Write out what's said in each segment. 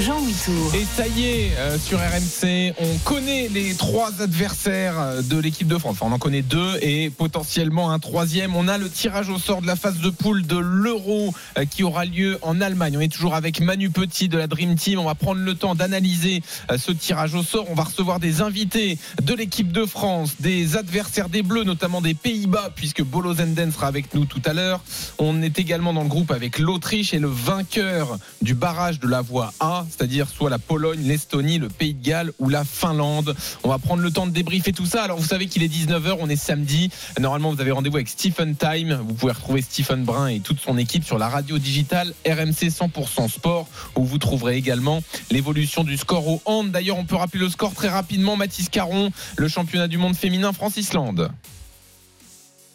Jean. Et ça euh, sur RMC, on connaît les trois adversaires euh, de l'équipe de France. Enfin, on en connaît deux et potentiellement un troisième. On a le tirage au sort de la phase de poule de l'Euro euh, qui aura lieu en Allemagne. On est toujours avec Manu Petit de la Dream Team. On va prendre le temps d'analyser ce tirage au sort. On va recevoir des invités de l'équipe de France, des adversaires des Bleus, notamment des Pays-Bas, puisque Bolo Zenden sera avec nous tout à l'heure. On est également dans le groupe avec l'Autriche et le vainqueur du barrage de la voie A c'est-à-dire soit la Pologne, l'Estonie, le Pays de Galles ou la Finlande. On va prendre le temps de débriefer tout ça. Alors vous savez qu'il est 19h, on est samedi. Normalement, vous avez rendez-vous avec Stephen Time. Vous pouvez retrouver Stephen Brun et toute son équipe sur la radio digitale RMC 100% Sport où vous trouverez également l'évolution du score au hand. D'ailleurs, on peut rappeler le score très rapidement. Mathis Caron, le championnat du monde féminin France-Islande.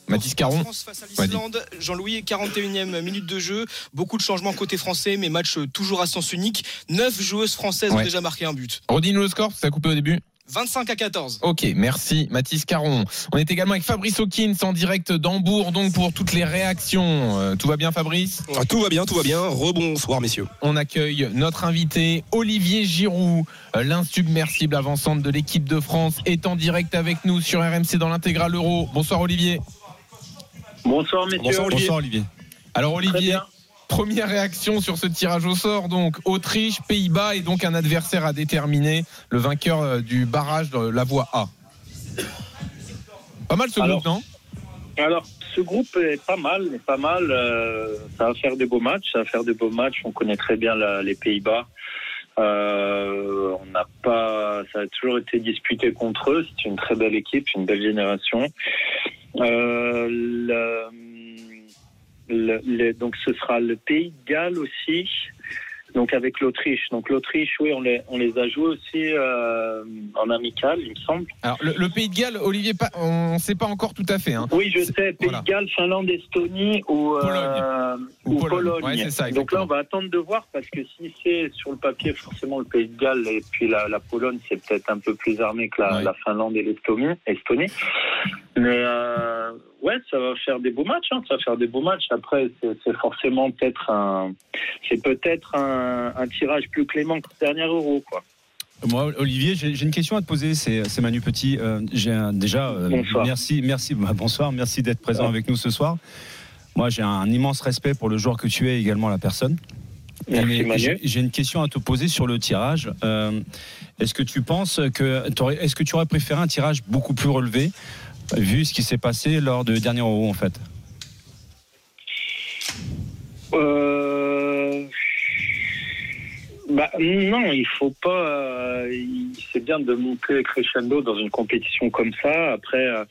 Mathis Caron. France face à l'Islande. Jean-Louis, 41e minute de jeu. Beaucoup de changements côté français, mais match toujours à sens unique. Neuf joueuses françaises ont déjà marqué un but. Redis-nous le score, ça a coupé au début 25 à 14. Ok, merci Mathis Caron. On est également avec Fabrice Hawkins en direct d'Hambourg, donc pour toutes les réactions. Euh, tout va bien Fabrice? Ah, Tout va bien, tout va bien. Rebonsoir messieurs. On accueille notre invité Olivier Giroud, euh, l'insubmersible avant-centre de l'équipe de France, est en direct avec nous sur RMC dans l'intégral euro. Bonsoir Olivier. Bonsoir messieurs. Bonsoir Olivier. Alors Olivier, première réaction sur ce tirage au sort, donc Autriche, Pays-Bas et donc un adversaire à déterminer, le vainqueur euh, du barrage de la voie A. Pas mal ce groupe, non? alors, ce groupe est pas mal, est pas mal. Euh, ça va faire des beaux matchs, ça va faire des beaux matchs. On connaît très bien les Pays-Bas. Euh, on n'a pas, ça a toujours été disputé contre eux. C'est une très belle équipe, une belle génération. Euh, le, donc ce sera le Pays de Galles aussi donc avec l'Autriche. Donc l'Autriche, oui, on les, on les a joués aussi euh, en amical, il me semble. Alors le, Pays de Galles, Olivier, on ne sait pas encore tout à fait. Hein. Oui, je sais, Pays de Galles, Finlande, Estonie ou euh, Pologne. ça, Donc là, on va attendre de voir parce que si c'est sur le papier, forcément le Pays de Galles et puis la, Pologne, c'est peut-être un peu plus armé que la, Finlande et l'Estonie. Mais euh, ouais, ça va faire des beaux matchs. Hein. Ça va faire des beaux matchs. Après, c'est forcément peut-être un, c'est peut-être un, tirage plus clément que le dernier Euro, quoi. Moi, Olivier, j'ai une question à te poser. C'est Manu Petit. Euh, j'ai déjà euh, merci, merci, bah, bonsoir, merci d'être présent avec nous ce soir. Moi, j'ai un immense respect pour le joueur que tu es, également la personne. J'ai une question à te poser sur le tirage. Euh, est-ce que tu penses que est-ce que tu aurais préféré un tirage beaucoup plus relevé vu ce qui s'est passé lors du dernier Euro en fait euh... bah, non, il faut pas. Euh, c'est bien de monter crescendo dans une compétition comme ça. Après, euh,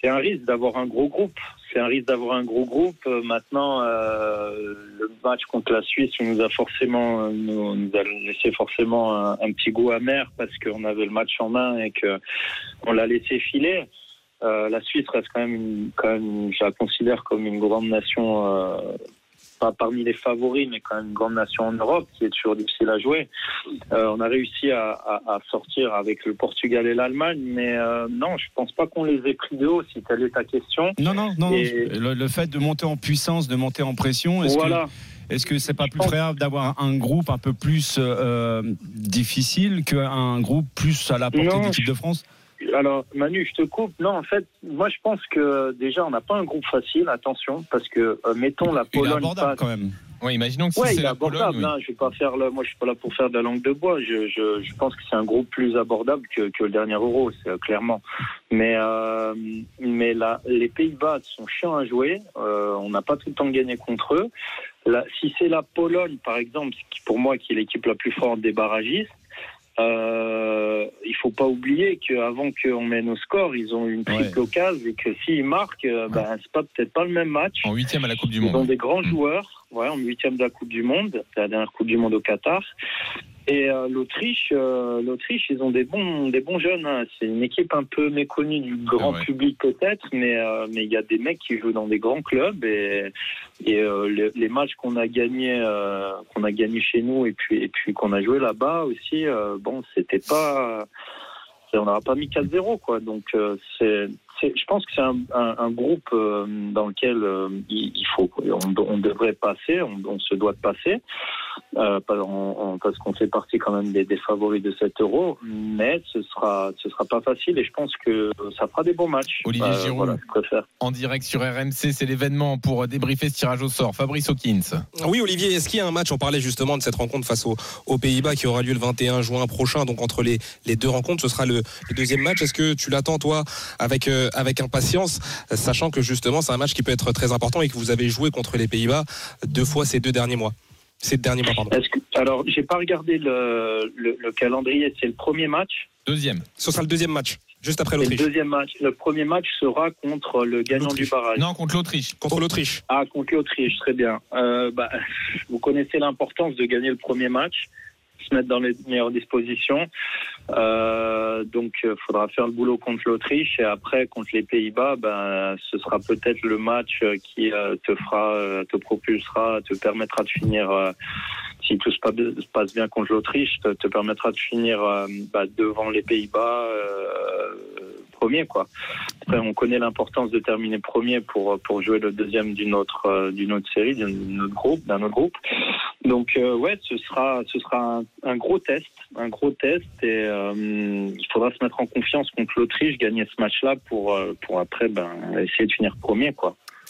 c'est un risque d'avoir un gros groupe. C'est un risque d'avoir un gros groupe. Maintenant, le match contre la Suisse nous a forcément, nous, a laissé forcément un, un, petit goût amer parce qu'on avait le match en main et que on l'a laissé filer. Euh, la Suisse reste quand même, quand même, je la considère comme une grande nation, euh, pas parmi les favoris, mais quand même une grande nation en Europe, qui est toujours difficile à jouer. Euh, on a réussi à, à, à, sortir avec le Portugal et l'Allemagne, mais euh, non, je pense pas qu'on les ait pris de haut, si telle est ta question. Non, non, non. Le, fait de monter en puissance, de monter en pression, est-ce voilà. que est-ce que c'est pas plus préférable d'avoir un groupe un peu plus euh, difficile qu'un groupe plus à la portée de l'équipe de France? Alors, Manu, je te coupe. Non, en fait, moi, je pense que déjà, on n'a pas un groupe facile. Attention, parce que euh, mettons la Pologne. Il est abordable quand même. Oui, imaginons que si ouais, c'est la abordable. Pologne, oui. je vais pas faire le, moi, je suis pas là pour faire de la langue de bois. Je, je, je pense que c'est un groupe plus abordable que, que le dernier Euro, c'est euh, clairement. Mais, euh, mais là, les Pays-Bas sont chiants à jouer. Euh, on n'a pas tout le temps gagné contre eux. si c'est la Pologne, par exemple, qui pour moi qui est l'équipe la plus forte des barragistes, euh, il faut pas oublier qu'avant qu'on mène au score, ils ont une triple occasion et que s'ils marquent, euh, ben, c'est pas peut-être pas le même match. En huitième à la Coupe du Monde. Ils ont des grands mm. joueurs, ouais, en huitième de la Coupe du Monde, c'est la dernière Coupe du Monde au Qatar. Et euh, l'Autriche, euh, l'Autriche, ils ont des bons, des bons jeunes. Hein. C'est une équipe un peu méconnue du grand public peut-être, mais euh, mais il y a des mecs qui jouent dans des grands clubs et, et les, les, matchs qu'on a gagnés, qu'on a gagné chez nous et puis et puis qu'on a joué là-bas aussi, bon, c'était pas on n'aura pas mis 4-0 quoi. Donc c'est je pense que c'est un, un, un, groupe dans lequel il, faut, on, on devrait passer, on, on, se doit de passer euh, parce qu'on fait partie quand même des, des, favoris de 7 euros, mais ce sera ce sera pas facile et je pense que ça fera des bons matchs. Olivier euh, Giroud, en direct sur RMC, c'est l'événement pour débriefer ce tirage au sort. Fabrice Hawkins. Oui, Olivier, est-ce qu'il y a un match On parlait justement de cette rencontre face aux, aux Pays-Bas qui aura lieu le 21 juin prochain. Donc entre les, les deux rencontres, ce sera le, le deuxième match. Est-ce que tu l'attends toi avec euh, avec impatience, sachant que justement c'est un match qui peut être très important et que vous avez joué contre les Pays-Bas deux fois ces deux derniers mois? C'est le dernier mois, pardon. alors, j'ai pas regardé le, le, calendrier. C'est le premier match Deuxième. Ce sera le deuxième match, juste après l'Autriche. Le deuxième match. Le premier match sera contre le gagnant du barrage. Non, contre l'Autriche. Contre l'Autriche. Ah, contre l'Autriche, très bien. Euh, bah, vous connaissez l'importance de gagner le premier match se mettre dans les meilleures dispositions. Euh, donc, il faudra faire le boulot contre l'Autriche et après contre les Pays-Bas, ben, ce sera peut-être le match qui euh, te fera, euh, te propulsera, te permettra de finir. Euh, si tout se passe bien contre l'Autriche, te, te, permettra de finir bah, devant les Pays-Bas premier quoi. Après, on connaît l'importance de terminer premier pour pour jouer le deuxième d'une autre euh, d'une autre série, d'un autre groupe, d'un autre groupe. Donc euh, ouais, ce sera ce sera un, gros test, un gros test et euh, il faudra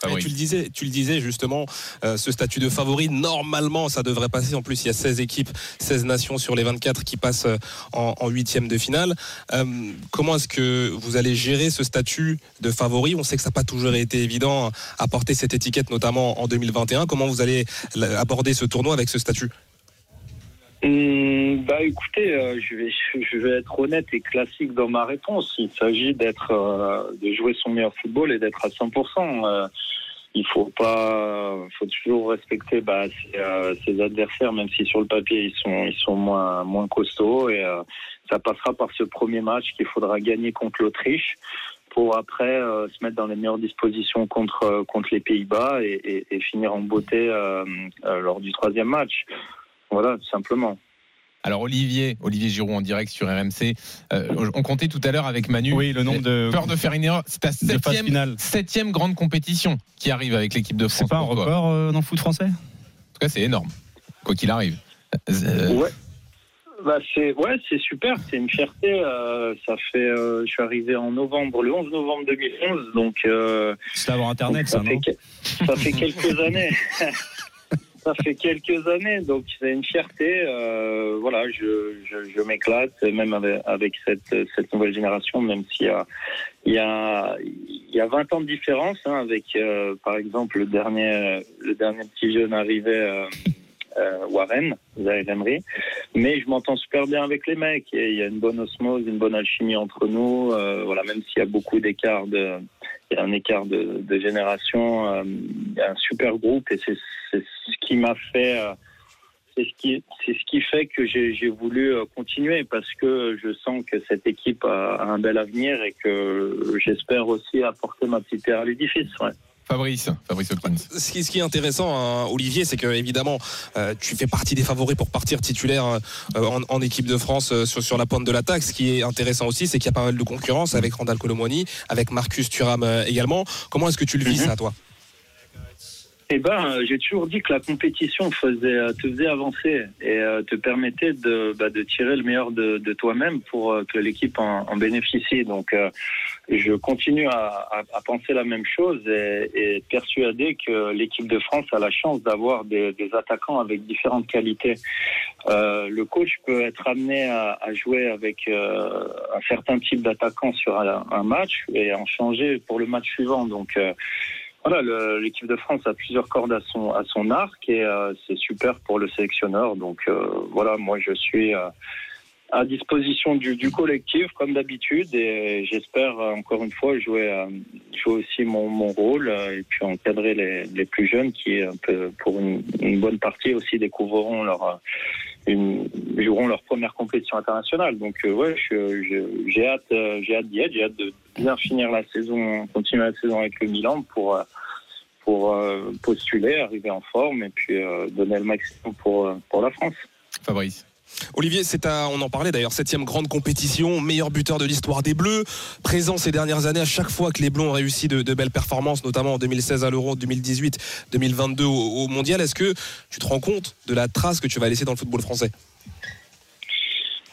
Ah tu le disais, tu le disais justement, euh, ce statut de favori, normalement, ça devrait passer. En plus, il y a 16 équipes, 16 nations sur les 24 qui passent euh, en huitième de finale. Euh, comment est-ce que vous allez gérer ce statut de favori? On sait que ça n'a pas toujours été évident à porter cette étiquette, notamment en 2021. Comment vous allez aborder ce tournoi avec ce statut? Hum, bah écoutez, je, vais, je vais être honnête et classique dans ma réponse. Il s'agit d'être, de jouer son meilleur football et d'être à 100% il faut pas, faut toujours respecter bah, euh, ses, adversaires, même si sur le papier ils sont, ils sont moins, moins costauds. Et euh, ça passera par ce premier match qu'il faudra gagner contre l'Autriche pour après euh, se mettre dans les meilleures dispositions contre, contre les Pays-Bas et, et, et, finir en beauté lors du troisième match. Voilà, tout simplement. Alors Olivier, Olivier Giroud en direct sur RMC. Euh, on comptait tout à l'heure avec Manu. Oui, le nombre de peur de faire une erreur. C'est ta septième, septième grande compétition qui arrive avec l'équipe de France. C'est pas un record euh, dans le foot français? En tout cas, c'est énorme. Quoi qu'il arrive. Euh, ouais. Bah c'est ouais, c'est super, c'est une fierté. ça fait, je suis arrivé en novembre, le 11 novembre 2011, donc. c'est avoir internet, ça, non? Ça fait quelques années. ça fait quelques années, donc c'est une fierté. Euh, voilà, je, m'éclate, même avec, cette, nouvelle génération, même s'il y a, il y a, il y a 20 ans de différence, hein, avec, euh, par exemple, le dernier, le dernier petit jeune arrivé. Euh, euh, Warren, Emery. Mais je m'entends super bien avec les mecs. Il y a une bonne osmose, une bonne alchimie entre nous. Euh, voilà, même s'il y a beaucoup d'écart de, il y a un écart de, génération, il y a un super groupe et c'est ce qui m'a fait. Euh, c'est ce qui, fait que j'ai voulu euh, continuer parce que je sens que cette équipe a, un bel avenir et que j'espère aussi apporter ma petite pierre à l'édifice. Fabrice, Fabrice Ce qui, ce qui est intéressant, hein, Olivier, c'est que évidemment, euh, tu fais partie des favoris pour partir titulaire euh, en, en, équipe de France euh, sur, sur, la pointe de l'attaque. Ce qui est intéressant aussi, c'est qu'il y a pas mal de concurrence avec Randall Colomwani, avec Marcus Thuram également. Comment est-ce que tu le vis, mhm. ça, toi? Eh ben, j'ai toujours dit que la compétition faisait, te faisait avancer et te permettait de, bah, de tirer le meilleur de, de toi-même pour que l'équipe en, en, bénéficie. Donc, je continue à, penser la même chose et, et persuadé que l'équipe de France a la chance d'avoir des, attaquants avec différentes qualités. Euh, le coach peut être amené à, jouer avec euh, un certain type d'attaquant sur un, un, match et en changer pour le match suivant. Donc, euh, voilà, l'équipe de France a plusieurs cordes à son à son arc et c'est super pour le sélectionneur. Donc voilà, moi je suis à disposition du, collectif comme d'habitude et j'espère encore une fois jouer, jouer aussi mon, rôle et puis encadrer les, plus jeunes qui pour une, bonne partie aussi découvriront leur joueront leur première compétition internationale. Donc euh, ouais, j'ai hâte j'ai hâte d'y être, j'ai hâte de bien finir la saison, continuer la saison avec le Milan pour pour postuler, arriver en forme et puis donner le maximum pour pour la France. Fabrice. Olivier, c'est on en parlait d'ailleurs, septième grande compétition, meilleur buteur de l'histoire des Bleus, présent ces dernières années à chaque fois que les Bleus ont réussi de, belles performances, notamment en 2016 à l'Euro, 2018, 2022 au, Mondial. Est-ce que tu te rends compte de la trace que tu vas laisser dans le football français?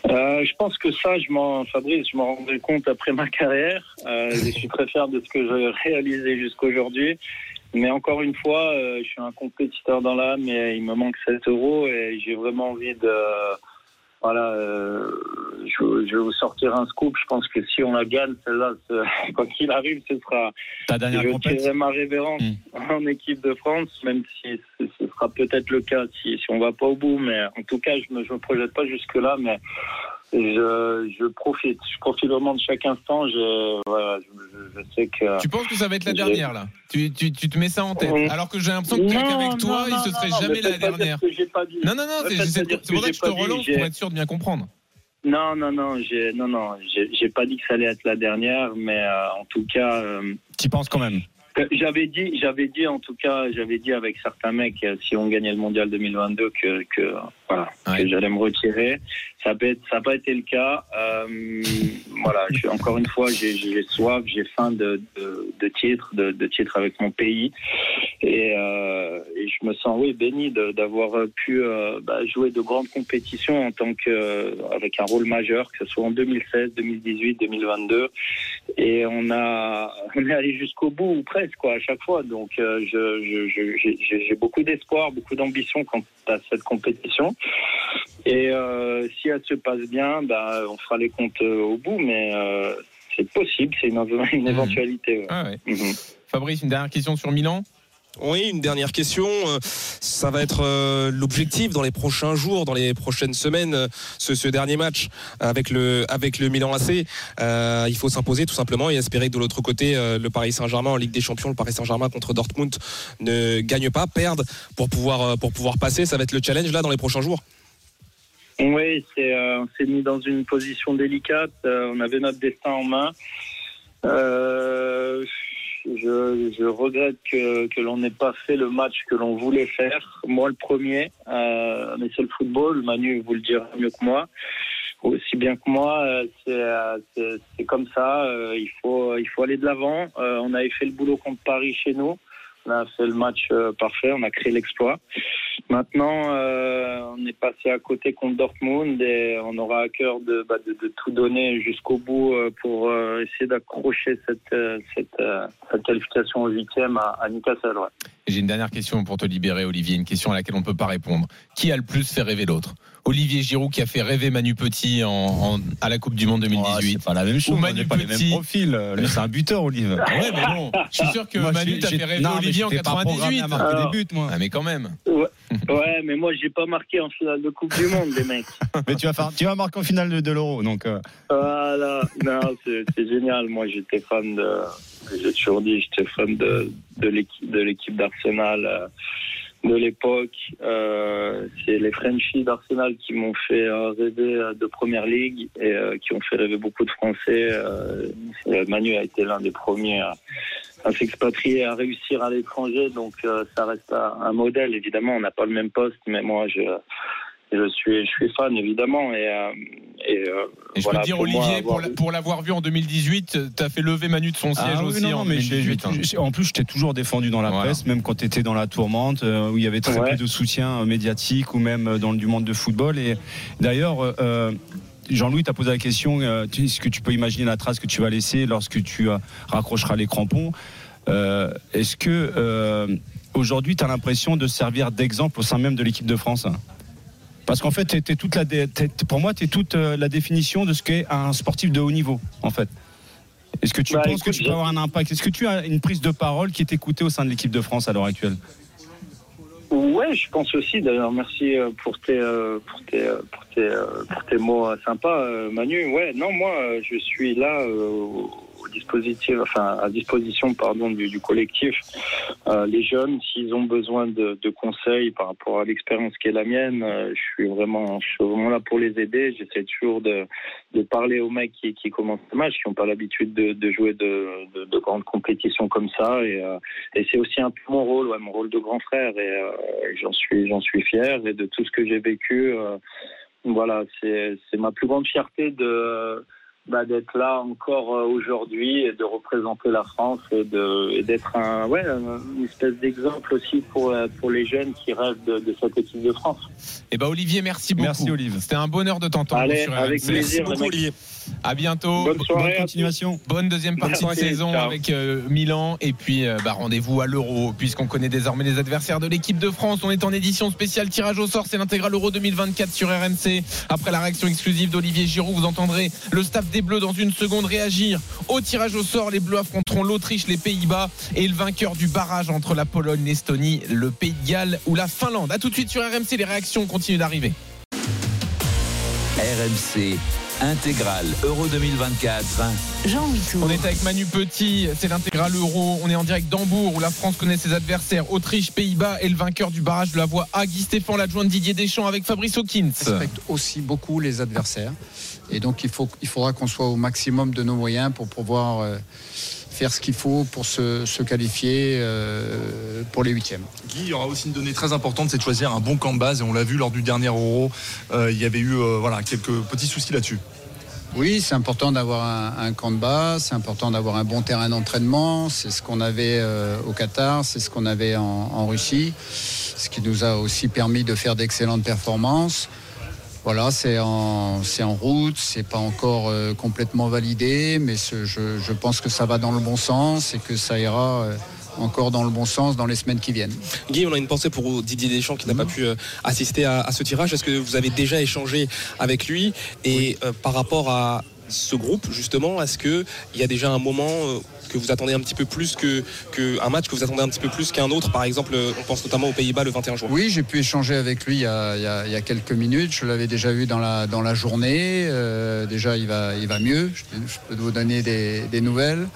Euh, je pense que ça, je m'en, Fabrice, je m'en rendrai compte après ma carrière. Euh, je suis très fier de ce que j'ai réalisé jusqu'aujourd'hui. Mais encore une fois, euh, je suis un compétiteur dans l'âme et il me manque 7 euros et j'ai vraiment envie de, voilà, euh, je, je, vais vous sortir un scoop. Je pense que si on la gagne, celle-là, quoi qu'il arrive, ce sera. Ta dernière je tirerai ma révérence en équipe de France, même si ce, sera peut-être le cas si, si on va pas au bout. Mais en tout cas, je me, je me projette pas jusque-là. Mais je, je, profite. Je profite vraiment de chaque instant. Je, voilà, je, je, sais que. Tu penses que ça va être la dernière là? Tu, tu, tu, te mets ça en tête. Alors que j'ai l'impression que qu'avec toi, non, il se serait jamais la dernière. Non, non, non. C'est pour ça que je te relance pour être sûr de bien comprendre. Non, non, non, j'ai, non, non, j'ai pas dit que ça allait être la dernière, mais euh, en tout cas. Euh, tu penses quand même j'avais dit, j'avais dit en tout cas, j'avais dit avec certains mecs, euh, si on gagnait le mondial 2022, que, que voilà, que j'allais me retirer. Ça n'a pas été le cas. Euh, voilà, je, encore une fois, j'ai soif, j'ai faim de, de, de titres, de, de, titres avec mon pays, et, euh, et, je me sens oui béni d'avoir pu euh, bah, jouer de grandes compétitions en tant que avec un rôle majeur, que ce soit en 2016, 2018, 2022, et on a on est allé jusqu'au bout ou presque quoi à chaque fois. Donc euh, j'ai beaucoup d'espoir, beaucoup d'ambition quant à cette compétition. Et euh, si elle se passe bien, bah, on fera les comptes euh, au bout, mais c'est possible, c'est une, une, mmh. éventualité. Ah mmh. Fabrice, une dernière question sur Milan? Oui, une dernière question. Euh, ça va être euh, l'objectif dans les prochains jours, dans les prochaines semaines, euh, ce, dernier match avec le, avec le Milan AC. il faut s'imposer tout simplement et espérer que de l'autre côté, le Paris Saint-Germain en Ligue des Champions, le Paris Saint-Germain contre Dortmund ne gagne pas, perde pour pouvoir, pour pouvoir passer. Ça va être le challenge là dans les prochains jours. Oui, on s'est mis dans une position délicate. on avait notre destin en main. Je, je regrette que, que l'on n'ait pas fait le match que l'on voulait faire. Moi, le premier, euh, mais c'est le football. Manu vous le dira mieux que moi, aussi bien que moi. Euh, euh, c'est, comme ça. Euh, il faut, il faut aller de l'avant. on avait fait le boulot contre Paris chez nous. On a fait le match parfait. On a créé l'exploit. Maintenant, euh, on est passé à côté contre Dortmund et on aura à cœur de, bah, tout donner jusqu'au bout euh, pour euh, essayer d'accrocher cette, euh, qualification au huitième à, à Newcastle. J'ai une dernière question pour te libérer, Olivier, une question à laquelle on ne peut pas répondre. Qui a le plus fait rêver l'autre? Olivier Giroud qui a fait rêver Manu Petit en, en, à la Coupe du Monde 2018. c'est pas la même chose. Ou Manu pas Petit. les mêmes profils. C'est un buteur, Olivier. ouais, mais bon, je suis sûr que Manu t'a fait rêver Olivier en 98. À marquer des buts, moi. Ah, mais quand même. Ouais. Ouais, mais moi, j'ai pas marqué en finale de Coupe du Monde, les mecs. mais tu vas, faire, tu vas marquer en finale de, de l'Euro, donc. Euh. Voilà, non, c'est génial. Moi, j'étais fan de. J'ai toujours dit, j'étais fan de, de l'équipe d'Arsenal euh, de l'époque. Euh, c'est les Frenchies d'Arsenal qui m'ont fait rêver de Première Ligue et qui ont fait rêver beaucoup de Français. Manu a été l'un des premiers à s'expatrier, à réussir à l'étranger. Donc euh, ça reste un, modèle. Évidemment, on n'a pas le même poste, mais moi je je suis, je suis fan évidemment. Et, euh, et, euh, je peux dire, Olivier, pour, l'avoir vu en 2018, tu as fait lever Manu de son ah siège aussi en 2018. Hein. en plus, je t'ai toujours défendu dans la presse, même quand tu étais dans la tourmente, où il y avait très peu de soutien médiatique ou même dans du monde de football. Et d'ailleurs, Jean-Louis t'a posé la question est-ce que tu peux imaginer la trace que tu vas laisser lorsque tu raccrocheras les crampons euh, est-ce que euh, aujourd'hui, tu as l'impression de servir d'exemple au sein même de l'équipe de France parce qu'en fait, es toute la, pour moi, tu es toute euh, la définition de ce qu'est un sportif de haut niveau, en fait. Est-ce que tu Bah, penses que tu peux avoir un impact? Est-ce que tu as une prise de parole qui est écoutée au sein de l'équipe de France à l'heure actuelle? Ouais, je pense aussi. D'ailleurs, merci euh, pour tes, euh, pour tes, pour tes, pour tes mots sympas, Manu. Ouais, non, moi, je suis là euh, à disposition, pardon, du, collectif. Euh, les jeunes, s'ils ont besoin de, conseils par rapport à l'expérience qui est la mienne, euh, je suis vraiment, là pour les aider. J'essaie toujours de, parler aux mecs qui, commencent le match, qui n'ont pas l'habitude de, jouer de, de, de grandes compétitions comme ça. Et, euh, et c'est aussi un peu mon rôle, mon rôle de grand frère. Et j'en suis, j'en suis fier. Et de tout ce que j'ai vécu, voilà, c'est ma plus grande fierté de bah, d'être là encore euh, aujourd'hui et de représenter la France et de et d'être un ouais une espèce d'exemple aussi pour euh, pour les jeunes qui rêvent de, de cette équipe de France. Eh ben Olivier, merci beaucoup. Merci, Olive. C'était un bonheur de t'entendre Allez, sur avec RMC. plaisir, Beaucoup, les mecs. Olivier. À bientôt. Bonne soirée. Bonne continuation. Bonne deuxième partie de saison ciao. avec euh, Milan et puis euh, bah, rendez-vous à l'Euro puisqu'on connaît désormais les adversaires de l'équipe de France. On est en édition spéciale tirage au sort, c'est l'intégral Euro 2024 sur RMC. Après la réaction exclusive d'Olivier Giroud, vous entendrez le staff des Bleus dans une seconde réagir au tirage au sort. Les Bleus affronteront l'Autriche, les Pays-Bas et le vainqueur du barrage entre la Pologne, l'Estonie, le Pays de Galles ou la Finlande. À tout de suite sur RMC, les réactions continuent d'arriver. RMC intégrale Euro 2024. Jean Huitour. On est avec Manu Petit, c'est l'intégral euro. On est en direct d'Hambourg où la France connaît ses adversaires Autriche, Pays-Bas et le vainqueur du barrage de la voie A, Guy Stéphane, l'adjoint de Didier Deschamps avec Fabrice Hawkins. respecte aussi beaucoup les adversaires. Et donc, il, faut, il faudra qu'on soit au maximum de nos moyens pour pouvoir euh, faire ce qu'il faut pour se, se qualifier euh, pour les huitièmes. Guy, il y aura aussi une donnée très importante, c'est de choisir un bon camp de base. Et on l'a vu lors du dernier Euro, euh, il y avait eu euh, voilà, quelques petits soucis là-dessus. Oui, c'est important d'avoir un, un camp de base, c'est important d'avoir un bon terrain d'entraînement. C'est ce qu'on avait au Qatar, c'est ce qu'on avait en, en Russie, ce qui nous a aussi permis de faire d'excellentes performances. Voilà, c'est en, en route, c'est pas encore euh, complètement validé, mais ce- je, je pense que ça va dans le bon sens et que ça ira euh, encore dans le bon sens dans les semaines qui viennent. Guy, on a une pensée pour Didier Deschamps qui n'a pas pu euh, assister à, à ce tirage. Est-ce que vous avez déjà échangé avec lui Et euh, par rapport à ce groupe, justement, est-ce qu'il y a déjà un moment euh, que vous attendez un petit peu plus que, un match que vous attendez un petit peu plus qu'un autre? Par exemple, euh, on pense notamment aux Pays-Bas le 21 juin. Oui, j'ai pu échanger avec lui il y a, quelques minutes. Je l'avais déjà vu dans la, dans la journée. Euh, déjà, il va, il va mieux. Je, peux- vous donner des, des nouvelles.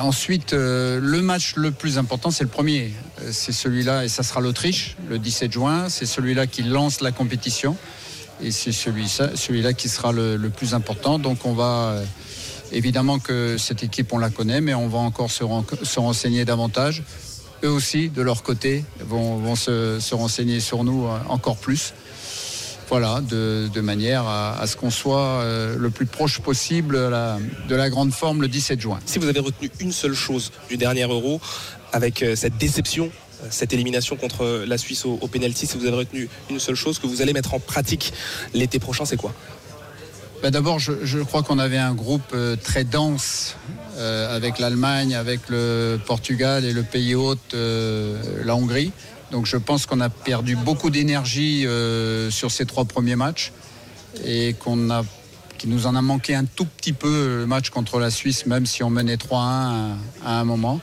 Ensuite, le match le plus important, c'est le premier. C'est celui-là, et ça sera l'Autriche, le 17 juin. C'est celui-là qui lance la compétition. Et c'est celui, celui-là qui sera le, plus important. Donc, on va. euh, Évidemment que cette équipe, on la connaît, mais on va encore se, ren- se renseigner davantage eux aussi, de leur côté, vont, se, se renseigner sur nous euh, encore plus. Voilà, de, manière à, ce qu'on soit euh, le plus proche possible de la, de la grande forme le 17 juin. Si vous avez retenu une seule chose du dernier Euro, avec cette déception, cette élimination contre la Suisse au, penalty, si vous avez retenu une seule chose que vous allez mettre en pratique l'été prochain, c'est quoi? Ben, D'abord, je, crois qu'on avait un groupe euh, très dense euh, avec l'Allemagne, avec le Portugal et le pays hôte, euh, la Hongrie. Donc je pense qu'on a perdu beaucoup d'énergie sur ces trois premiers matchs et qu'on a qui nous en a manqué un tout petit peu le match contre la Suisse, même si on menait 3-1 à, à un moment.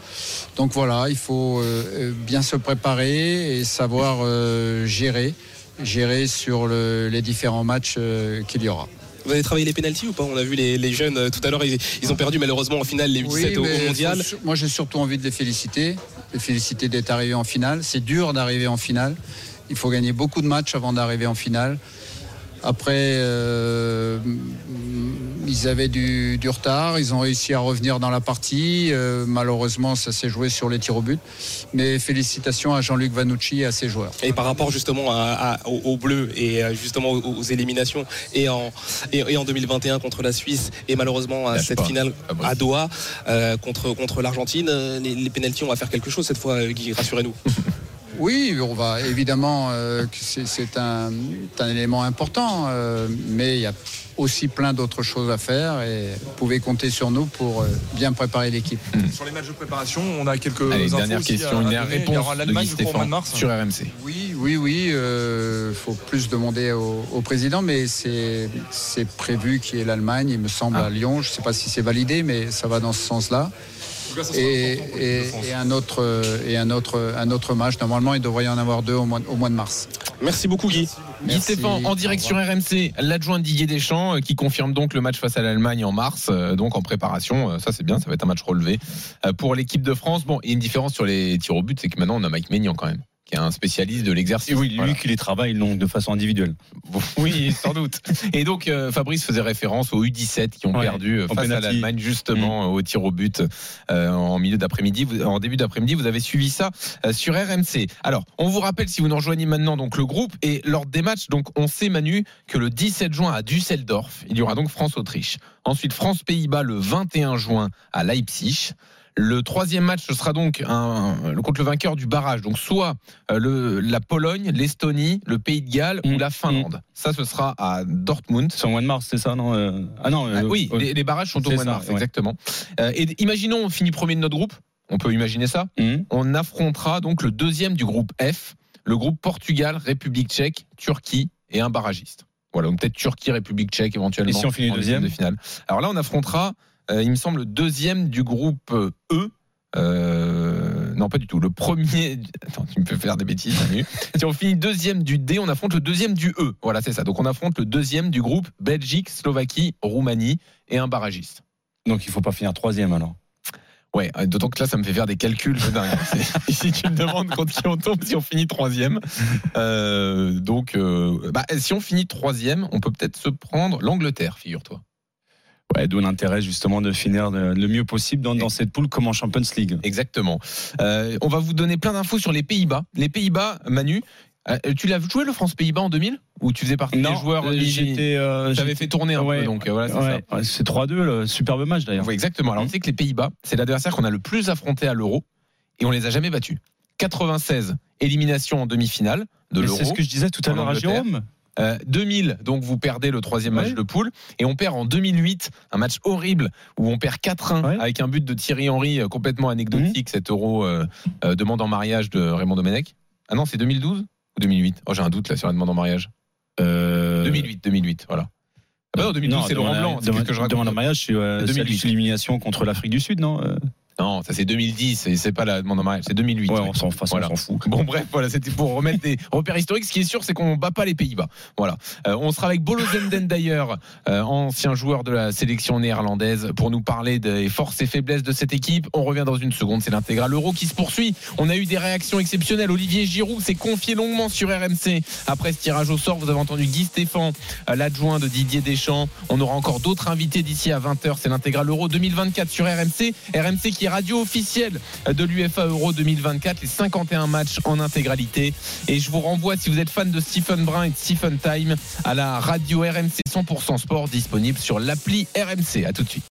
Donc voilà, il faut euh, bien se préparer et savoir euh, gérer, gérer sur le- les différents matchs euh, qu'il y aura. Vous avez travaillé les pénalties ou pas? On a vu les, les jeunes euh, tout à l'heure, ils, ils ont perdu malheureusement en finale les 17 au, au mondial. faut- moi, j'ai surtout envie de les féliciter, les féliciter d'être arrivés en finale. C'est dur d'arriver en finale. Il faut gagner beaucoup de matchs avant d'arriver en finale. Après, euh, ils avaient du, du retard, ils ont réussi à revenir dans la partie. Euh, malheureusement, ça s'est joué sur les tirs au but. Mais félicitations à Jean-Luc Vanucci et à ses joueurs. Et par rapport justement à, à- aux, aux Bleus et euh, justement aux, aux éliminations et en, et, et en 2021 contre la Suisse et malheureusement à cette pas. finale Ah bon. à Doha euh, contre, contre l'Argentine, les, les pénalties on va faire quelque chose cette fois Guy, rassurez-nous. Oui, on va évidemment, euh, c'est un, un, élément important, euh, mais il y a aussi plein d'autres choses à faire et vous pouvez compter sur nous pour euh, bien préparer l'équipe. Hmm. Sur les matchs de préparation, on a quelques Allez, dernière question, une réponse il y aura l'Allemagne sur RMC. Oui, oui, oui. Il euh, faut plus demander au, au président, mais c'est prévu qu'il y ait l'Allemagne, il me semble, ah. à Lyon. Je ne sais pas si c'est validé, mais ça va dans ce sens-là et, un autre et un autre un autre match. Normalement, il devrait y en avoir deux au mois, au mois de mars. Merci beaucoup Guy. Guy Stéphane en direct sur RMC, l'adjoint Didier Deschamps euh, qui confirme donc le match face à l'Allemagne en mars, euh, donc en préparation. Euh, ça c'est bien, ça va être un match relevé pour l'équipe de France. Bon, il y a une différence sur les tirs au but, c'est que maintenant on a Mike Maignan quand même qui est un spécialiste de l'exercice. Oui, lui qui les travaille donc de façon individuelle. Oui, sans doute. Et donc euh, Fabrice faisait référence aux U17 qui ont perdu euh, face à l'Allemagne justement mm. au tir au but euh, en milieu d'après-midi, en début d'après-midi. Vous avez suivi ça sur RMC. Alors, on vous rappelle si vous nous rejoignez maintenant donc le groupe et lors des matchs. Donc, on sait Manu que le 17 juin à Düsseldorf, il y aura donc France-Autriche. Ensuite, France-Pays-Bas le 21 juin à Leipzig. Le troisième match, ce sera donc un, contre le vainqueur du barrage. Donc soit euh, le, la Pologne, l'Estonie, le Pays de Galles ou mm. la Finlande. Mm. Ça, ce sera à Dortmund. C'est au mois de mars, c'est ça, non euh, Ah non. Euh, ah oui, les, barrages sont au mois de mars, exactement. et imaginons, on finit premier de notre groupe. On peut imaginer ça. Mm. On affrontera donc le deuxième du groupe F, le groupe Portugal, République Tchèque, Turquie et un barragiste. Voilà, donc peut-être Turquie, République Tchèque éventuellement. Et si on finit deuxième de finale. Alors là, on affrontera euh, il me semble, le deuxième du groupe E. Euh, non, pas du tout. Le premier. Attends, tu me fais faire des bêtises, si on finit deuxième du D, on affronte le deuxième du E. Voilà, c'est ça. Donc on affronte le deuxième du groupe Belgique, Slovaquie, Roumanie et un barragiste. Donc il ne faut pas finir troisième alors. Ouais, euh, d'autant que là, ça me fait faire des calculs. si tu me demandes contre qui on tombe, si on finit troisième. donc, bah, si on finit troisième, on peut peut-être se prendre l'Angleterre, figure-toi. Ouais, d'où l'intérêt justement de finir le mieux possible dans, cette poule comme en Champions League. Exactement. Euh, on va vous donner plein d'infos sur les Pays-Bas. Les Pays-Bas, Manu, euh, tu l'as joué le France-Pays-Bas en 2000 ou tu faisais partie des joueurs euh, j'étais euh, j'avais fait tourner un peu donc voilà c'est 3-2 le superbe match d'ailleurs. exactement. Alors on sait que les Pays-Bas, c'est l'adversaire qu'on a le plus affronté à l'Euro et on les a jamais battus. 96 élimination en demi-finale de l'Euro. C'est ce que je disais tout à l'heure à Jérôme. 2000, euh, donc vous perdez le troisième match de poule. Et on perd en 2008 un match horrible où on perd 4-1 avec un but de Thierry Henry euh, complètement anecdotique, mmh. cet euro euh, demande en mariage de Raymond Domenech. Ah non, c'est 2012 ou 2008 Oh, j'ai un doute là sur la demande en mariage. 2008, 2008, voilà. Ah bah non, 2012, c'est Laurent Blanc. C'est que je Demande en mariage, c'est l'élimination contre l'Afrique du Sud, non non, ça c'est 2010, c'est pas la demande en mariage, c'est 2008. Ouais, on s'en fout. Bon bref, voilà, c'était pour remettre des repères historiques. Ce qui est sûr, c'est qu'on bat pas les Pays-Bas. Voilà. Euh, on sera avec Bolo Zenden d'ailleurs, euh, ancien joueur de la sélection néerlandaise, pour nous parler des forces et faiblesses de cette équipe. On revient dans une seconde, c'est l'intégral euro qui se poursuit. On a eu des réactions exceptionnelles. Olivier Giroud s'est confié longuement sur RMC après ce tirage au sort. Vous avez entendu Guy Stéphane, euh, l'adjoint de Didier Deschamps. On aura encore d'autres invités d'ici à 20h. C'est l'intégral euro 2024 sur RMC. RMC qui radio officielle de l'UFA Euro 2024, les 51 matchs en intégralité. Et je vous renvoie, si vous êtes fan de Stephen Brun et de Stephen Time, à la radio RMC 100% Sport disponible sur l'appli RMC. À tout de suite.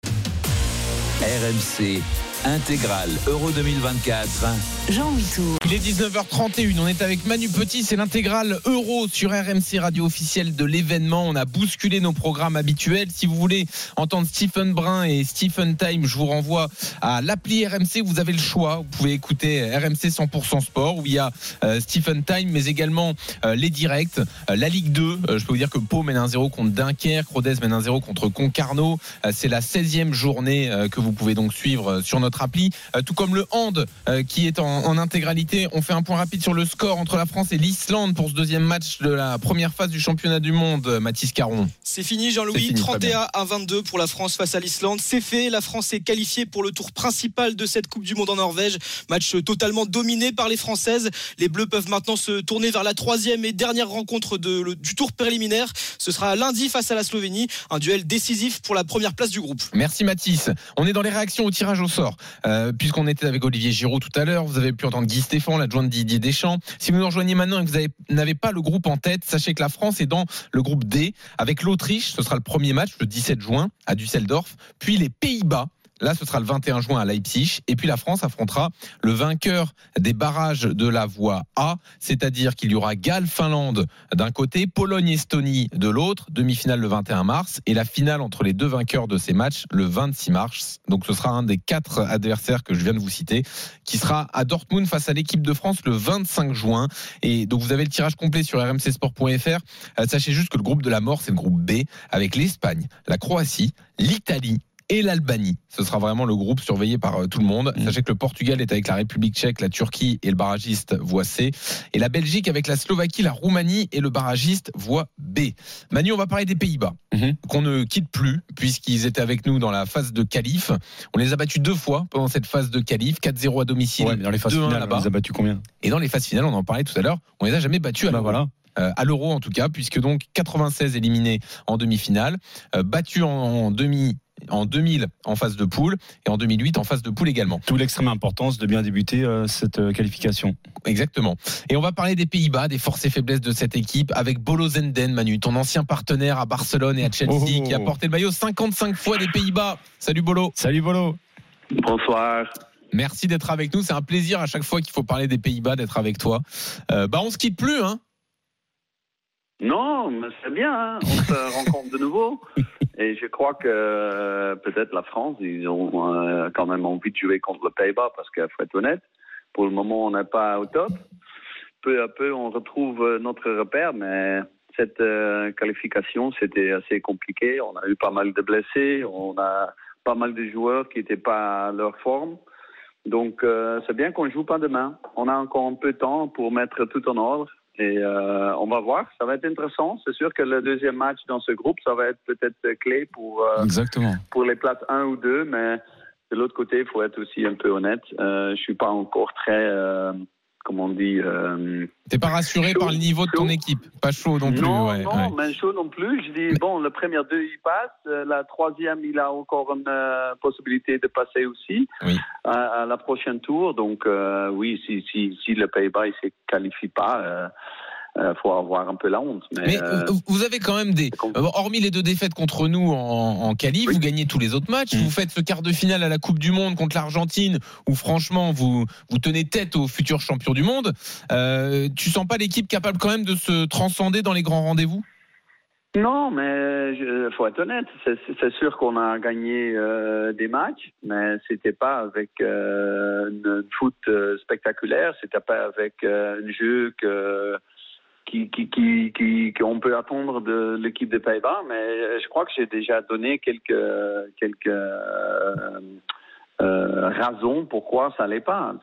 RMC Intégral Euro 2024. Jean Tour. Il est 19h31. On est avec Manu Petit. C'est l'intégrale Euro sur RMC Radio officielle de l'événement. On a bousculé nos programmes habituels. Si vous voulez entendre Stephen Brun et Stephen Time, je vous renvoie à l'appli RMC. Vous avez le choix. Vous pouvez écouter RMC 100% Sport où il y a euh, Stephen Time, mais également euh, les directs. Euh, la Ligue 2. je peux vous dire que Pau mène 1-0 contre Dunkerque. Rodez mène 1-0 contre Concarneau. c'est la 16e journée que vous pouvez donc suivre sur notre appli, euh, tout comme le hand euh, qui est en, intégralité. On fait un point rapide sur le score entre la France et l'Islande pour ce deuxième match de la première phase du championnat du monde, Mathis Caron. C'est fini Jean-Louis, 31 à 22 pour la France face à l'Islande. C'est fait, la France est qualifiée pour le tour principal de cette Coupe du Monde en Norvège. Match totalement dominé par les Françaises. Les Bleus peuvent maintenant se tourner vers la troisième et dernière rencontre de, du tour préliminaire. Ce sera lundi face à la Slovénie, un duel décisif pour la première place du groupe. Merci Mathis. On est dans les réactions au tirage au sort. Euh, puisqu'on était avec Olivier Giraud tout à l'heure, vous avez pu entendre Guy Stéphane, l'adjoint de Didier Deschamps. Si vous nous rejoignez maintenant et que vous n'avez pas le groupe en tête, sachez que la France est dans le groupe D avec l'Autriche. Ce sera le premier match le 17 juin à Düsseldorf, puis les Pays-Bas Là, ce sera le 21 juin à Leipzig. Et puis la France affrontera le vainqueur des barrages de la voie A, c'est-à-dire qu'il y aura Galles-Finlande d'un côté, Pologne-Estonie de l'autre, demi-finale le 21 mars, et la finale entre les deux vainqueurs de ces matchs le 26 mars. Donc ce sera un des quatre adversaires que je viens de vous citer, qui sera à Dortmund face à l'équipe de France le 25 juin. Et donc vous avez le tirage complet sur rmcsport.fr. Euh, sachez juste que le groupe de la mort, c'est le groupe B, avec l'Espagne, la Croatie, l'Italie, et l'Albanie. Ce sera vraiment le groupe surveillé par euh, tout le monde. Mm. Sachez que le Portugal est avec la République tchèque, la Turquie et le barragiste voie C. Et la Belgique avec la Slovaquie, la Roumanie et le barragiste voie B. Manu, on va parler des Pays-Bas, mm-hmm. qu'on ne quitte plus puisqu'ils étaient avec nous dans la phase de qualif. On les a battus deux fois pendant cette phase de qualif. 4-0 à domicile. dans les phases finales, on les a battus combien? Et dans les phases finales, on en parlait tout à l'heure, on les a jamais battus à bah voilà. Euh, à l'euro en tout cas, puisque donc 96 éliminés en demi-finale, euh, battus en, demi en 2000 en phase de poule et en 2008 en phase de poule également. Tout l'extrême importance de bien débuter euh, cette qualification. Exactement. Et on va parler des Pays-Bas, des forces et faiblesses de cette équipe avec Bolo Zenden, Manu, ton ancien partenaire à Barcelone et à Chelsea, oh. qui a porté le maillot 55 fois des Pays-Bas. Salut Bolo. Salut Bolo. Bonsoir. Merci d'être avec nous. C'est un plaisir à chaque fois qu'il faut parler des Pays-Bas d'être avec toi. bah on se quitte plus, hein non, mais c'est bien, hein. on se rencontre de nouveau. Et je crois que euh, peut-être la France, ils ont euh, quand même envie de jouer contre le Pays-Bas parce qu'il faut être honnête, pour le moment, on n'est pas au top. Peu à peu, on retrouve euh, notre repère, mais cette qualification, c'était assez compliqué. On a eu pas mal de blessés, on a pas mal de joueurs qui n'étaient pas à leur forme. Donc, c'est bien qu'on joue pas demain. On a encore un peu de temps pour mettre tout en ordre. Et euh, on va voir, ça va être intéressant. C'est sûr que le deuxième match dans ce groupe, ça va être peut-être clé pour, euh, Exactement. pour les places 1 ou 2, mais de l'autre côté, il faut être aussi un peu honnête. Euh, je suis pas encore très euh, comment on dit. Euh, T'es pas rassuré par le niveau de ton équipe, pas chaud non plus. Non, non, mais chaud non plus. Je dis bon, le premier deux il passe, euh, la troisième il a encore une euh, possibilité de passer aussi à, la prochaine tour. Donc oui, si si si le Pays-Bas il se qualifie pas euh, faut avoir un peu la honte. Mais, euh, vous avez quand même des. Hormis les deux défaites contre nous en, en qualif, vous gagnez tous les autres matchs. Mm. Vous faites ce quart de finale à la Coupe du Monde contre l'Argentine, où franchement vous vous tenez tête aux futurs champions du monde. Euh, tu sens pas l'équipe capable quand même de se transcender dans les grands rendez-vous? Non, mais il faut être honnête. C'est sûr qu'on a gagné des matchs, mais c'était pas avec euh, une foot spectaculaire. C'était pas avec un jeu que qui, qui, qui, qui qu'on peut attendre de l'équipe des Pays-Bas, mais je crois que j'ai déjà donné quelques, quelques euh, euh, raisons pourquoi ça l'est pas.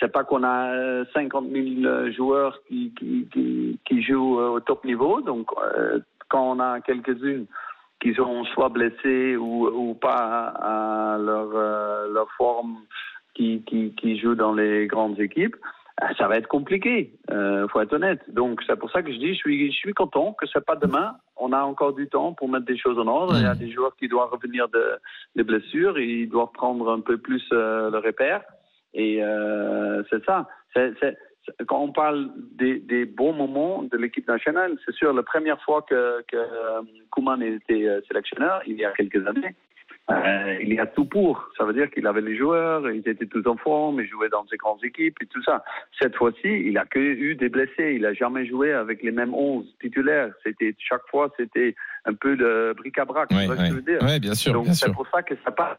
C'est, pas qu'on a 50 000 joueurs qui, qui, qui, jouent au top niveau, donc euh, quand on a quelques-unes qui sont soit blessés ou, ou pas à leur, euh, leur forme qui, qui, qui jouent dans les grandes équipes, ça va être compliqué, euh, faut être honnête. Donc c'est pour ça que je dis, je suis, je suis content que c'est pas demain. On a encore du temps pour mettre des choses en ordre. Il y a des joueurs qui doivent revenir de, des blessures, ils doivent prendre un peu plus euh, le repère. Et euh, c'est ça. quand on parle des, des, bons moments de l'équipe nationale, c'est sûr, la première fois que, que euh, Kouman était euh, sélectionneur, il y a quelques années, euh, il y a tout pour. Ça veut dire qu'il avait les joueurs, ils étaient tous en forme, ils jouaient dans ses grandes équipes et tout ça. Cette fois-ci, il a que eu des blessés. Il a jamais joué avec les mêmes 11 titulaires. C'était chaque fois, c'était un peu de bric-à-brac. Oui, bien sûr. Donc c'est pour ça que ça passe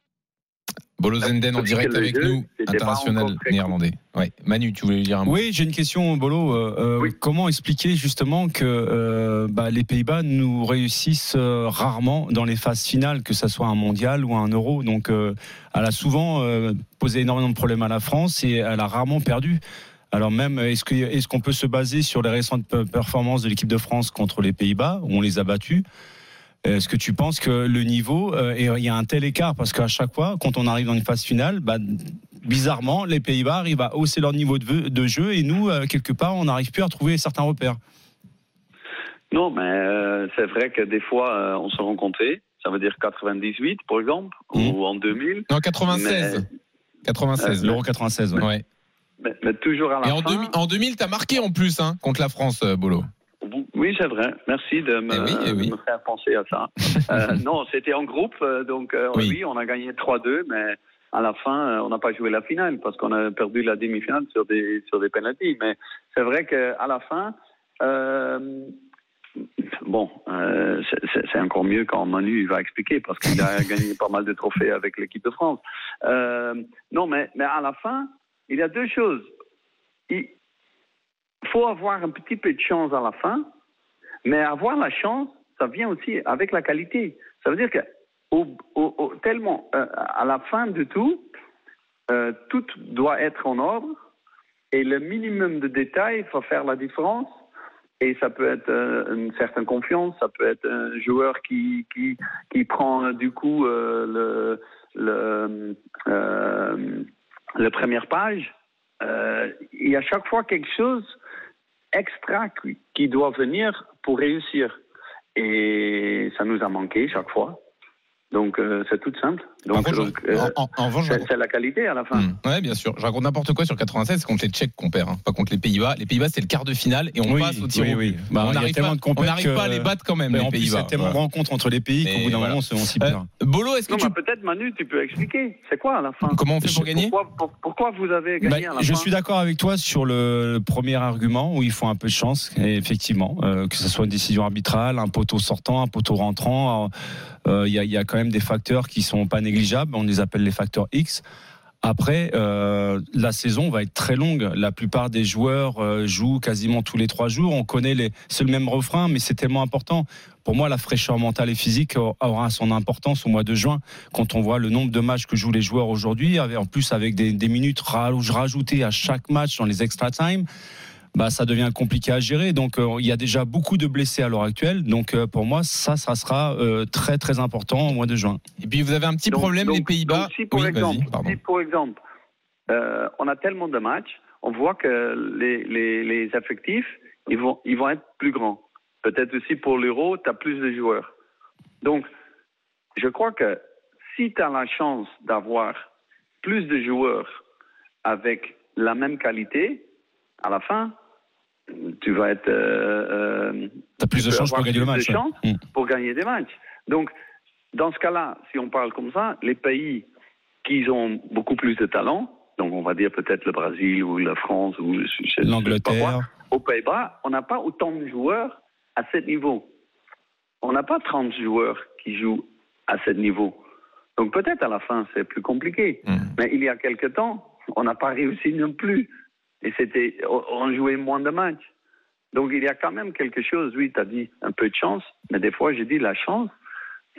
Bolo Zenden en direct avec nous, international néerlandais. Ouais. Manu, tu voulais dire un mot? Oui, j'ai une question, Bolo. Euh, euh Comment expliquer justement que euh, bah, les Pays-Bas nous réussissent euh, rarement dans les phases finales, que ce soit un mondial ou un euro? Donc, elle a souvent posé énormément de problèmes à la France et elle a rarement perdu. Alors même, est-ce qu'on est qu'on peut se baser sur les récentes performances de l'équipe de France contre les Pays-Bas, où on les a battus? Est-ce que tu penses que le niveau, euh, il y a un tel écart? Parce qu'à chaque fois, quand on arrive dans une phase finale, bah, bizarrement, les Pays-Bas arrivent à hausser leur niveau de, jeu et nous, euh, quelque part, on n'arrive plus à trouver certains repères. Non, mais euh, c'est vrai que des fois, on se rencontrait. Ça veut dire 98, par exemple, ou mmh. en 2000. Non, 96. 96, l'Euro 96, ouais. Mais, toujours à la Et en, 2000, tu as marqué en plus hein, contre la France, Bolo. Oui, c'est vrai. Merci de me, Eh oui, eh me faire penser à ça. Euh, non, c'était en groupe, euh, donc euh, Oui. oui. on a gagné 3-2, mais à la fin, on n'a pas joué la finale parce qu'on a perdu la demi-finale sur des sur des penalties. Mais c'est vrai qu'à la fin, euh, bon, euh, c'est- encore mieux quand Manu va expliquer parce qu'il a gagné pas mal de trophées avec l'équipe de France. Euh, non, mais mais à la fin, il y a deux choses. Il faut avoir un petit peu de chance à la fin. Mais avoir la chance, ça vient aussi avec la qualité. Ça veut dire que tellement euh, à la fin de tout, euh, tout doit être en ordre et le minimum de détails va faire la différence. Et ça peut être euh, une certaine confiance, ça peut être un joueur qui, qui, qui prend du coup le, le, la première page. Il y a chaque fois quelque chose extra qui- doit venir pour réussir. Et ça nous a manqué chaque fois. Donc euh, c'est tout simple. Donc, Par contre, donc, je- euh, en- en- c'est c'est la qualité à la fin. Hmm. Ouais, bien sûr. Je raconte n'importe quoi sur 96, c'est contre les Tchèques qu'on perd, hein, pas contre les Pays-Bas. Les Pays-Bas, c'est le quart de finale et on Oui, passe au tir oui, oui. Bah, on a n'arrive pas, à les battre quand même, Mais les en plus, il y Pays-Bas. a tellement de Voilà. rencontres entre les pays qu'au bout d'un voilà. moment, on s'y s'y Euh, perd. Bolo, est-ce que Non, tu... mais peut-être Manu, tu peux expliquer. C'est quoi à la fin? Comment on fait pour gagner? pourquoi, pour- pourquoi vous avez Bah, gagné à la je fin? suis d'accord avec toi sur le, premier argument où il faut un peu de chance, et effectivement, euh, que ce soit une décision arbitrale, un poteau sortant, un poteau rentrant. Il y, a, il y a même des facteurs qui sont pas négligeables. On les appelle les facteurs X. Après, euh, la saison va être très longue. La plupart des joueurs euh, jouent quasiment tous les trois jours. On connaît les, c'est le même refrain, mais c'est tellement important. Pour moi, la fraîcheur mentale et physique aura son importance au mois de juin. Quand on voit le nombre de matchs que jouent les joueurs aujourd'hui, en plus avec des, des minutes ra- rajoutées à chaque match dans les extra time, bah ça devient compliqué à gérer. Donc euh, il y a déjà beaucoup de blessés à l'heure actuelle. Donc euh, pour moi, ça, ça sera euh, très très important au mois de juin. Et puis vous avez un petit Donc- problème, donc- les Pays-Bas. si pour Oui, exemple, si pour exemple euh, on a tellement de matchs, on voit que les, les, les effectifs, ils vont, ils vont être plus grands. Peut-être aussi pour l'Euro, tu as plus de joueurs. Donc, je crois que si tu as la chance d'avoir plus de joueurs avec la même qualité, à la fin, tu vas être. Euh, T'as plus tu de chances pour gagner le plus de match, Mm. pour gagner des matchs. Donc, dans ce cas-là, si on parle comme ça, les pays qui ont beaucoup plus de talent, donc on va dire peut-être le Brésil ou la France ou L'Angleterre. aux Pays-Bas, on n'a pas autant de joueurs à ce niveau. On n'a pas 30 joueurs qui jouent à ce niveau. Donc peut-être à la fin, c'est plus compliqué. Hmm. Mais il y a quelque temps, on n'a pas réussi non plus. Et c'était, on- jouait moins de matchs. Donc il y a quand même quelque chose, oui, tu as dit un peu de chance, mais des fois, j'ai dit la chance,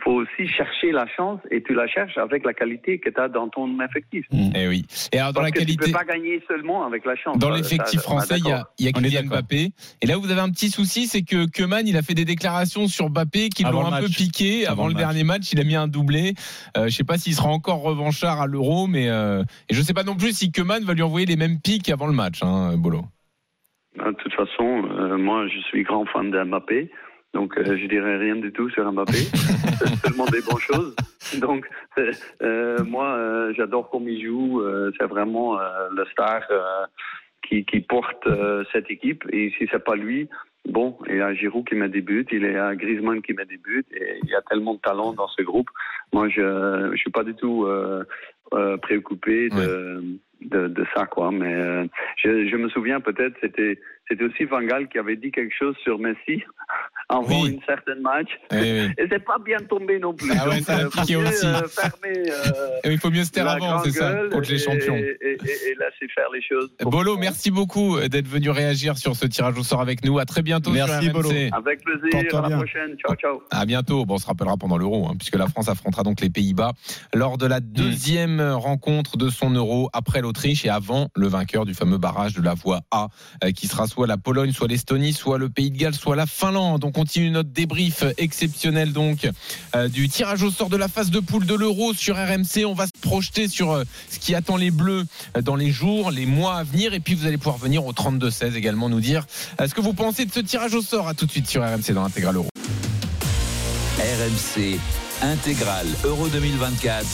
faut aussi chercher la chance et tu la cherches avec la qualité que tu as dans ton effectif. Eh oui. Et alors dans Parce la que qualité. tu peux pas gagner seulement avec la chance. Dans l'effectif français, il y a, y a Kylian. Mbappé. Et là, vous avez un petit souci, c'est que Keman, il a fait des déclarations sur Mbappé qui l'ont un peu match. piqué. Avant, Avant le le dernier match, il a mis un doublé. Euh, je sais pas s'il sera encore revanchard à l'Euro, mais euh, et je sais pas non plus si Keman va lui envoyer les mêmes pics avant le match, hein, Bolo. De toute façon, euh, moi, je suis grand fan de Mbappé. Donc, euh, je dirais rien du tout sur Mbappé. C'est seulement des bonnes choses. Donc, euh, euh, moi, euh, j'adore comme il joue. C'est vraiment le star qui, qui porte cette équipe. Et si c'est pas lui, bon, il y a Giroud qui met des buts, il y a Griezmann qui met des buts. Et il y a tellement de talent dans ce groupe. Moi, je je suis pas du tout préoccupé de, de, de ça, quoi. Mais euh, je, je me souviens peut-être, c'était c'était aussi Van Gaal qui avait dit quelque chose sur Messi avant Oui. une certaine match. Eh oui. Et c'est pas bien tombé non plus. Ah ouais, Donc, ça a euh, piqué aussi. euh, fermer, euh, Et il faut mieux se taire avant, c'est ça, contre les et- champions. Et, et, et laisser faire les choses. Bolo, merci beaucoup d'être venu réagir sur ce tirage au sort avec nous. À très bientôt Merci, sur Bolo. Avec plaisir. À la bien. prochaine. Ciao, ciao. À bientôt. Bon, on se rappellera pendant l'Euro, hein, puisque la France affrontera donc les Pays-Bas lors de la deuxième rencontre de son Euro après l'Autriche et avant le vainqueur du fameux barrage de la voie A, euh, qui sera soit la Pologne, soit l'Estonie, soit le Pays de Galles, soit la Finlande. On continue notre débrief exceptionnel donc euh, du tirage au sort de la phase de poule de l'Euro sur RMC. On va se projeter sur euh, ce qui attend les Bleus euh, dans les jours, les mois à venir, et puis vous allez pouvoir venir au 32-16 également nous dire ce que vous pensez de ce tirage au sort. À tout de suite sur RMC dans l'intégral Euro. RMC, Intégrale Euro 2024.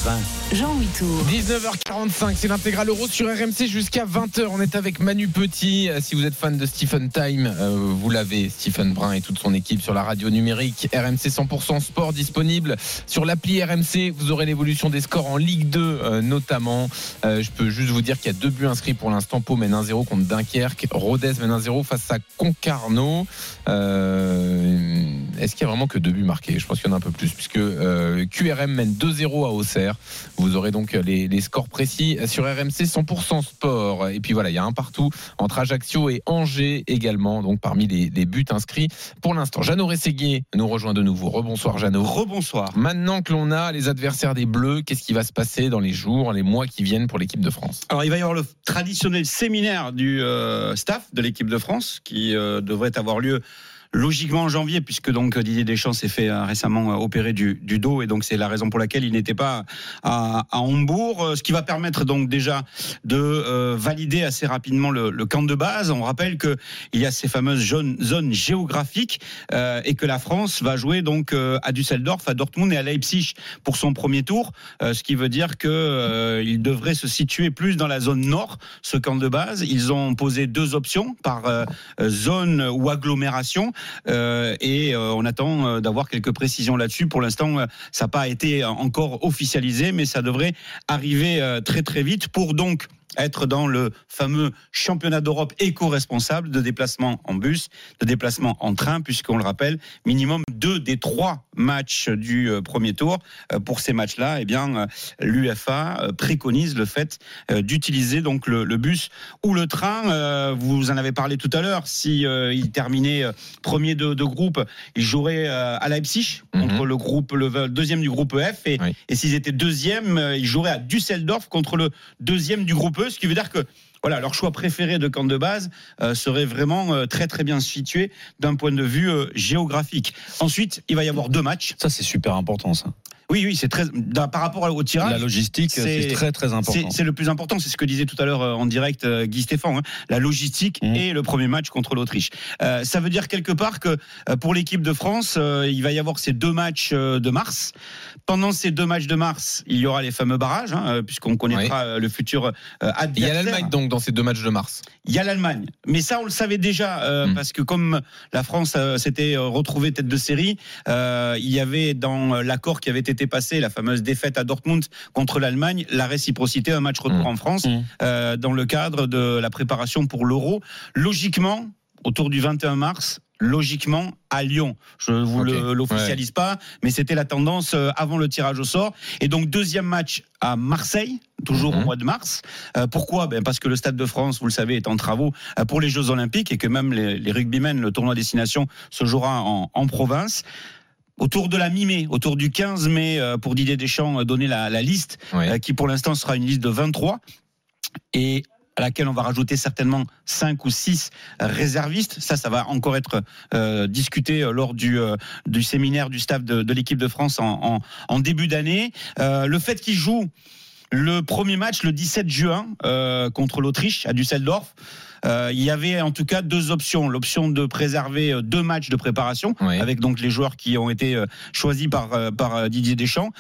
Jean Tour. 19h45, c'est l'intégrale Euro sur RMC jusqu'à 20h. On est avec Manu Petit. Euh, si vous êtes fan de Stephen Time, euh, vous l'avez, Stephen Brun et toute son équipe sur la radio numérique RMC 100% Sport disponible sur l'appli RMC. Vous aurez l'évolution des scores en Ligue 2 euh, notamment. je peux juste vous dire qu'il y a deux buts inscrits pour l'instant. Pau mène 1-0 contre Dunkerque. Rodez mène 1-0 face à Concarneau. Est-ce qu'il y a vraiment que deux buts marqués? Je pense qu'il y en a un peu plus puisque euh, QRM mène 2-0 à Auxerre. Vous aurez donc les, scores précis sur RMC 100% sport. Et puis voilà, il y a un partout entre Ajaccio et Angers également, donc parmi les, buts inscrits pour l'instant. Jeannot Rességuier nous rejoint de nouveau. Rebonsoir Jeannot. Rebonsoir. Maintenant que l'on a les adversaires des Bleus, qu'est-ce qui va se passer dans les jours, les mois qui viennent pour l'équipe de France? Alors il va y avoir le traditionnel séminaire du euh, staff de l'équipe de France qui euh, devrait avoir lieu logiquement en janvier, puisque donc Didier Deschamps s'est fait euh, récemment euh, opérer du, dos, et donc c'est la raison pour laquelle il n'était pas à, Hambourg, euh, ce qui va permettre donc déjà de valider assez rapidement le, camp de base. On rappelle que il y a ces fameuses zones, géographiques euh, et que la France va jouer donc à Düsseldorf, à Dortmund et à Leipzig pour son premier tour, ce qui veut dire que il devrait se situer plus dans la zone nord, ce camp de base. Ils ont posé deux options par zone ou agglomération. Euh, et euh, on attend euh, d'avoir quelques précisions là-dessus. Pour l'instant, ça n'a pas été encore officialisé, mais ça devrait arriver très très vite pour donc être dans le fameux championnat d'Europe éco-responsable de déplacement en bus, de déplacement en train, puisqu'on le rappelle, minimum deux des trois matchs du euh, premier tour. Euh, pour ces matchs-là, eh bien, euh, l'UFA préconise le fait d'utiliser donc le, bus ou le train. Vous en avez parlé tout à l'heure. Si il terminait premier de, groupe, il jouerait à Leipzig mhm. contre le groupe le deuxième du groupe F, et, et s'ils étaient deuxième, ils joueraient à Düsseldorf contre le deuxième du groupe Ce qui veut dire que voilà, leur choix préféré de camp de base euh, serait vraiment euh, très très bien situé d'un point de vue euh, géographique. Ensuite, il va y avoir deux matchs. Ça, c'est super important, ça. Oui, oui, c'est très. Par rapport au tirage. La logistique, c'est très, très important. C'est le plus important. C'est ce que disait tout à l'heure en direct Guy Stéphane. Hein. La logistique mmh. et le premier match contre l'Autriche. ça veut dire quelque part que pour l'équipe de France, il va y avoir ces deux matchs de mars. Pendant ces deux matchs de mars, il y aura les fameux barrages, hein, puisqu'on connaîtra le futur adversaire. Il y a l'Allemagne donc dans ces deux matchs de mars. Il y a l'Allemagne, mais ça on le savait déjà mmh. parce que comme la France s'était retrouvée tête de série, il y avait dans l'accord qui avait été passé, la fameuse défaite à Dortmund contre l'Allemagne, la réciprocité, un match retour mmh. en France, mmh. euh, dans le cadre de la préparation pour l'Euro. Logiquement, autour du 21 mars, logiquement à Lyon. Je ne vous l'officialise pas, mais c'était la tendance euh, avant le tirage au sort. Et donc deuxième match à Marseille, toujours au mmh. mois de mars. Euh, pourquoi? Ben Parce que le Stade de France, vous le savez, est en travaux pour les Jeux Olympiques et que même les, les rugbymen, le tournoi destination, se jouera en, en province autour de la mi-mai, autour du 15 mai, euh, pour Didier Deschamps euh, donner la, liste, euh, qui pour l'instant sera une liste de 23. Et à laquelle on va rajouter certainement 5 ou 6 réservistes. Ça, ça va encore être discuté lors du, du séminaire du staff de, l'équipe de France en, en, début d'année. le fait qu'il joue le premier match le 17 juin contre l'Autriche à Düsseldorf, euh, il y avait en tout cas deux options. L'option de préserver euh, deux matchs de préparation, avec donc les joueurs qui ont été euh, choisis par, par Didier Deschamps.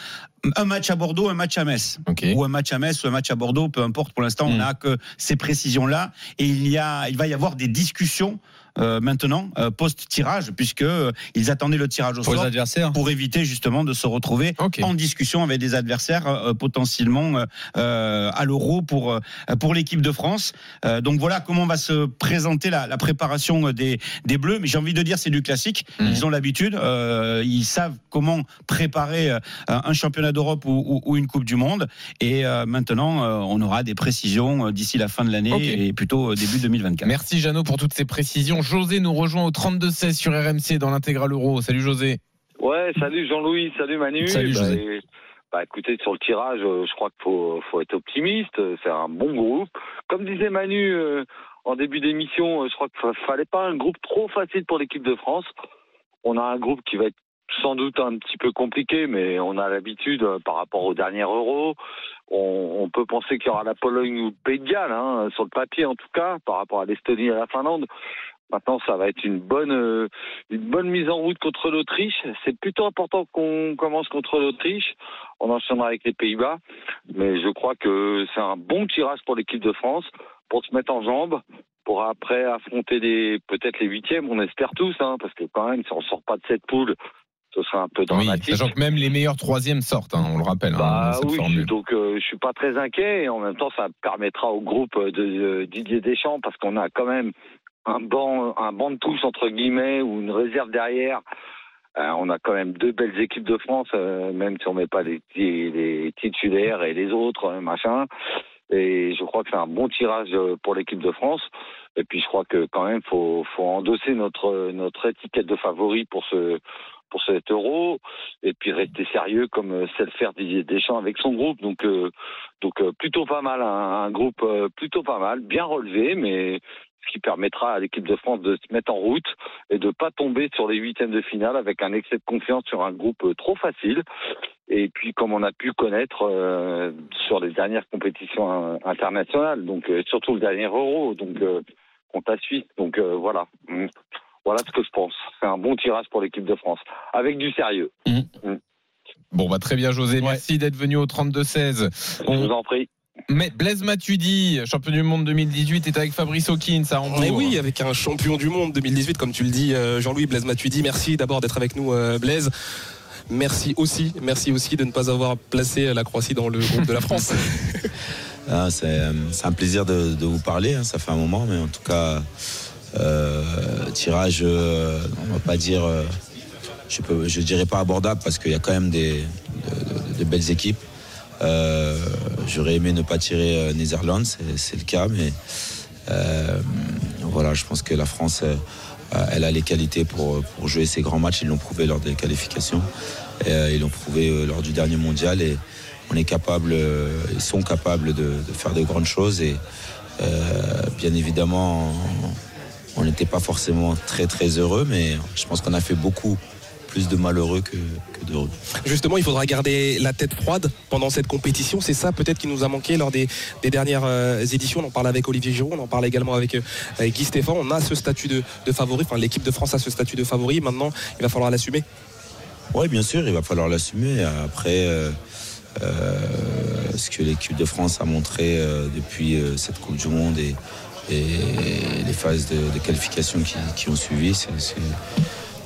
Un match à Bordeaux, un match à Metz. Ou un match à Metz ou un match à Bordeaux, peu importe. Pour l'instant, on n'a hmm. que ces précisions-là. Et il, y a, il va y avoir des discussions euh, maintenant euh, post tirage puisque euh, ils attendaient le tirage au pour sort pour éviter justement de se retrouver en discussion avec des adversaires potentiellement à l'euro pour pour l'équipe de France. donc voilà comment va se présenter la, la préparation des des Bleus. Mais j'ai envie de dire c'est du classique. Mhm. Ils ont l'habitude, ils savent comment préparer un championnat d'Europe ou, ou, une Coupe du Monde. Et maintenant on aura des précisions d'ici la fin de l'année et plutôt début 2024. Merci Jeannot pour toutes ces précisions. José nous rejoint au 32-16 sur RMC dans l'intégral euro. Salut José. Ouais, salut Jean-Louis, salut Manu. Salut José. Bah, bah, écoutez, sur le tirage, euh, je crois qu'il faut, faut, être optimiste. C'est un bon groupe. Comme disait Manu euh, en début d'émission, euh, je crois qu'il ne fallait pas un groupe trop facile pour l'équipe de France. On a un groupe qui va être sans doute un petit peu compliqué, mais on a l'habitude par rapport au dernier Euro. On, peut penser qu'il y aura la Pologne ou le Pays de Galles, hein, sur le papier en tout cas, par rapport à l'Estonie et à la Finlande Maintenant, ça va être une bonne, euh, une bonne mise en route contre l'Autriche. C'est plutôt important qu'on commence contre l'Autriche. On enchaînera avec les Pays-Bas. Mais je crois que c'est un bon tirage pour l'équipe de France pour se mettre en jambes, pour après affronter les, peut-être les huitièmes. On espère tous, hein, parce que quand même, si on sort pas de cette poule, ce sera un peu dramatique. Oui, sachant que même les meilleurs troisièmes sortent, hein, on le rappelle. Bah hein, oui, donc euh, je suis pas très inquiet. Et en même temps, ça permettra au groupe de Didier Deschamps, parce qu'on a quand même un banc, un banc de tous entre guillemets ou une réserve derrière. Euh, on a quand même deux belles équipes de France, euh, même si on met pas les, titulaires et les autres euh, machin. Et je crois que c'est un bon tirage pour l'équipe de France. Et puis je crois que quand même faut faut endosser notre notre étiquette de favori pour ce pour cet euro et puis rester sérieux comme sait le faire Didier Deschamps avec son groupe. Donc donc plutôt pas mal, un, un groupe plutôt pas mal, bien relevé, mais ce qui permettra à l'équipe de France de se mettre en route et de ne pas tomber sur les huitièmes de finale avec un excès de confiance sur un groupe euh, trop facile. Et puis, comme on a pu connaître euh, sur les dernières compétitions internationales, donc euh, surtout le dernier Euro, donc contre la Suisse. Donc voilà. Mm. Voilà ce que je pense. C'est un bon tirage pour l'équipe de France, avec du sérieux. Mmh. Mmh. Bon, bah, très bien, José. Merci d'être venu au 32-16. On... Je vous en prie. Mais Blaise Matuidi, champion du monde 2018, est avec Fabrice Hawkins à Hambourg. Mais oui, avec un champion du monde 2018, comme tu le dis, euh, Jean-Louis Blaise Matuidi. Merci d'abord d'être avec nous, euh, Blaise. Merci aussi, merci aussi de ne pas avoir placé la Croatie dans le groupe de la France. Ah, euh, c'est un plaisir de, vous parler, hein, ça fait un moment, mais en tout cas, tirage, on va pas dire, je ne dirais pas abordable parce qu'il y a quand même des, de belles équipes. Euh, j'aurais aimé ne pas tirer euh, Netherlands, c'est le cas, mais euh, voilà, je pense que la France, elle a les qualités pour, jouer ces grands matchs. Ils l'ont prouvé lors des qualifications, ils l'ont prouvé lors du dernier mondial. Et on est ils sont capables de, faire de grandes choses. Et bien évidemment on n'était pas forcément très très heureux, mais je pense qu'on a fait beaucoup plus de malheureux que, d'heureux. Justement, il faudra garder la tête froide pendant cette compétition. C'est ça peut-être qui nous a manqué lors des, dernières euh, éditions. On en parle avec Olivier Giroud, on en parle également avec, euh, Guy Stéphane. On a ce statut de, favori, enfin l'équipe de France a ce statut de favori. Maintenant, il va falloir l'assumer. Oui, bien sûr, il va falloir l'assumer. Après, euh, ce que l'équipe de France a montré depuis cette Coupe du Monde et, les phases de, qualification qui, qui ont suivi, c'est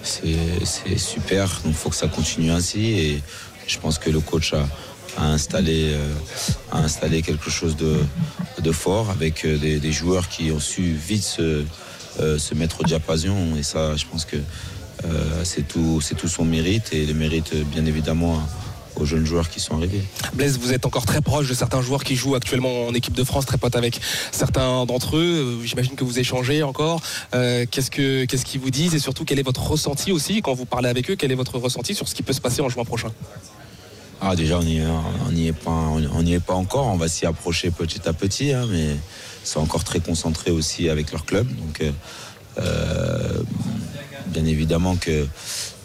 c'est super. Donc il faut que ça continue ainsi. Et je pense que le coach a, installé, euh, installé quelque chose de, fort avec euh, des, joueurs qui ont su vite se, euh, se, mettre au diapason. Et ça, je pense que c'est tout, tout son mérite et le mérite bien évidemment aux jeunes joueurs qui sont arrivés. Blaise, vous êtes encore très proche de certains joueurs qui jouent actuellement en équipe de France, très pote avec certains d'entre eux. Euh, j'imagine que vous échangez encore. Euh, qu'est-ce que qu'est-ce qu'ils vous disent et surtout quel est votre ressenti aussi quand vous parlez avec eux? Quel est votre ressenti sur ce qui peut se passer en juin prochain? Ah déjà on n'y on est pas on est pas encore on va s'y approcher petit à petit hein, mais ils sont encore très concentrés aussi avec leur club donc euh, bien évidemment que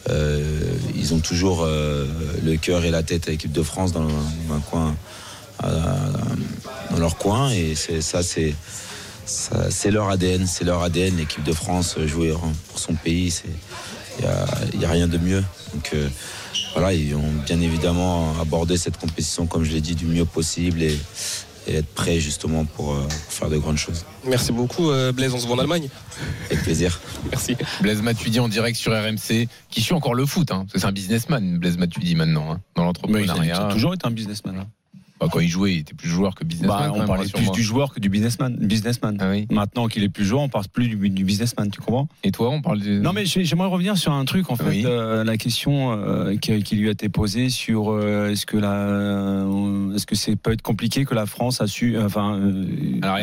ils ont toujours euh, le cœur et la tête à l'équipe de France dans, leur coin. Et ça, c'est leur ADN, c'est leur ADN. L'équipe de France jouer pour son pays, il n'y a, rien de mieux. Donc euh, voilà, ils ont bien évidemment abordé cette compétition, comme je l'ai dit, du mieux possible et, et être prêt justement pour, faire de grandes choses. Merci beaucoup Blaise, on se voit en Allemagne. Avec plaisir. Merci. Blaise Matuidi en direct sur RMC, qui suit encore le foot, hein, c'est un businessman, Blaise Matuidi maintenant, hein, dans l'entrepreneuriat. Il a toujours été un businessman. Hein. Bah, quand il jouait, il était plus joueur que businessman. Bah, on parlait plus du joueur que du businessman. businessman. Ah Maintenant qu'il est plus joueur, on parle plus du, businessman, tu comprends? Et toi, on parle du... Non, mais j'aimerais revenir sur un truc, en fait, euh, la question euh, qui, lui a été posée sur euh, est-ce que la, est-ce que c'est peut être compliqué que la France a su, enfin, Alors,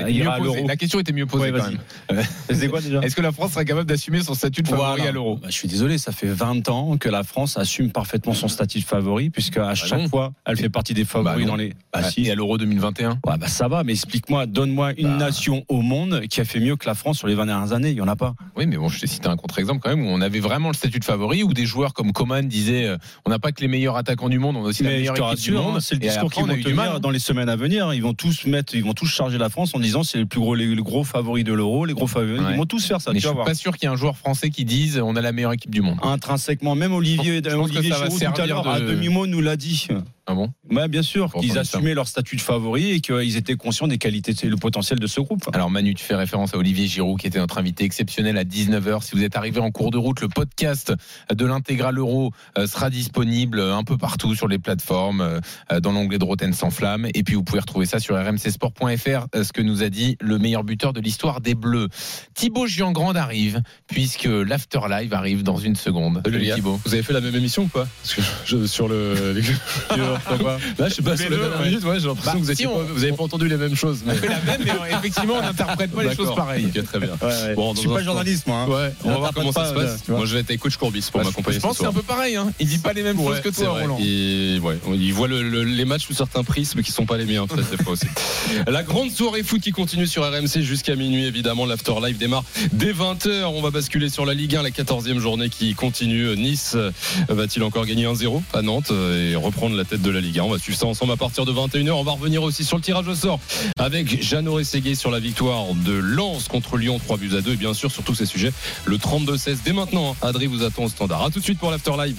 la question était mieux posée quand même. C'est quoi déjà? Est-ce que la France serait capable d'assumer son statut de favori à l'euro? Bah, Je suis désolé, ça fait 20 ans que la France assume parfaitement son statut de favori, puisque à chaque fois, elle fait partie des favoris dans les Bah, si. Et à l'Euro 2021 Ouais, bah ça va, mais explique-moi, donne-moi une Bah. nation au monde qui a fait mieux que la France sur les 20 dernières années. Il y en a pas. Oui, mais bon, je t'ai cité un contre-exemple quand même où on avait vraiment le statut de favori, où des joueurs comme Coman disaient euh, on n'a pas que les meilleurs attaquants du monde, on a aussi la Mais je meilleure équipe du rassure, monde. hein, c'est le discours qu'ils vont du mal. tenir dans les semaines à venir. Ils vont tous mettre, ils vont tous charger la France en disant c'est le plus gros, les, gros favoris de l'euro, les gros favoris. Ouais. Ils vont tous faire ça. Mais tu je vas suis pas sûr qu'il y ait un joueur français qui dise on a la meilleure équipe du monde. Intrinsèquement, même Olivier, Je pense Olivier Giroud tout à l'heure de- à demi-mot nous l'a dit. Ah bon Ouais, bien sûr, qu'ils ça. assumaient leur statut de favori et qu'ils étaient conscients des qualités et le potentiel de ce groupe. Alors Manu, tu fais référence à Olivier Giroud qui était notre invité exceptionnel à 19h. Si vous êtes arrivé en cours de route, le podcast de l'intégral euro euh, sera disponible un peu partout sur les plateformes, euh, dans l'onglet de Roten sans flamme. Et puis vous pouvez retrouver ça sur rmcsport.fr, euh, ce que nous a dit le meilleur buteur de l'histoire des Bleus. Thibaut Giangrande arrive, puisque l'Afterlive arrive dans une seconde. Salut. Thibaut. Vous avez fait la même émission ou pas? Parce que je, sur le. Là, je sais pas, Les sur les deux, dernières ouais. minutes, ouais, j'ai l'impression Bah, que vous, si étiez on- pas- vous avez pas entendu les mêmes choses. On fait la même, mais euh, effectivement, on n'interprète pas les choses pareilles. Ok, très bien. Ouais, Bon, je suis pas journaliste, moi. hein. On va voir comment ça se euh, passe. vois. Moi, je vais être avec coach Courbis pour Bah, m'accompagner je pense que c'est un peu pareil. Hein. Il dit pas les mêmes choses que toi. Roland. Il voit le- le- les matchs sous certains prismes qui sont pas les miens, peut-être des fois aussi. La grande soirée foot qui continue sur RMC jusqu'à minuit, évidemment. L'Afterlife démarre dès 20h. On va basculer sur la Ligue 1, la 14e journée qui continue. Nice euh, va-t-il encore gagner 1-0 à Nantes euh, et reprendre la tête de la Ligue 1 On va suivre ça ensemble à partir de 21h. On va revenir aussi sur le tirage au sort avec Jeannot Rességuier sur la victoire de Lens contre Lyon, 3 buts à 2. Et bien sûr, sur tous ces sujets, le 32-16 dès maintenant. hein. Adri vous attend au standard. À tout de suite pour l'Afterlive.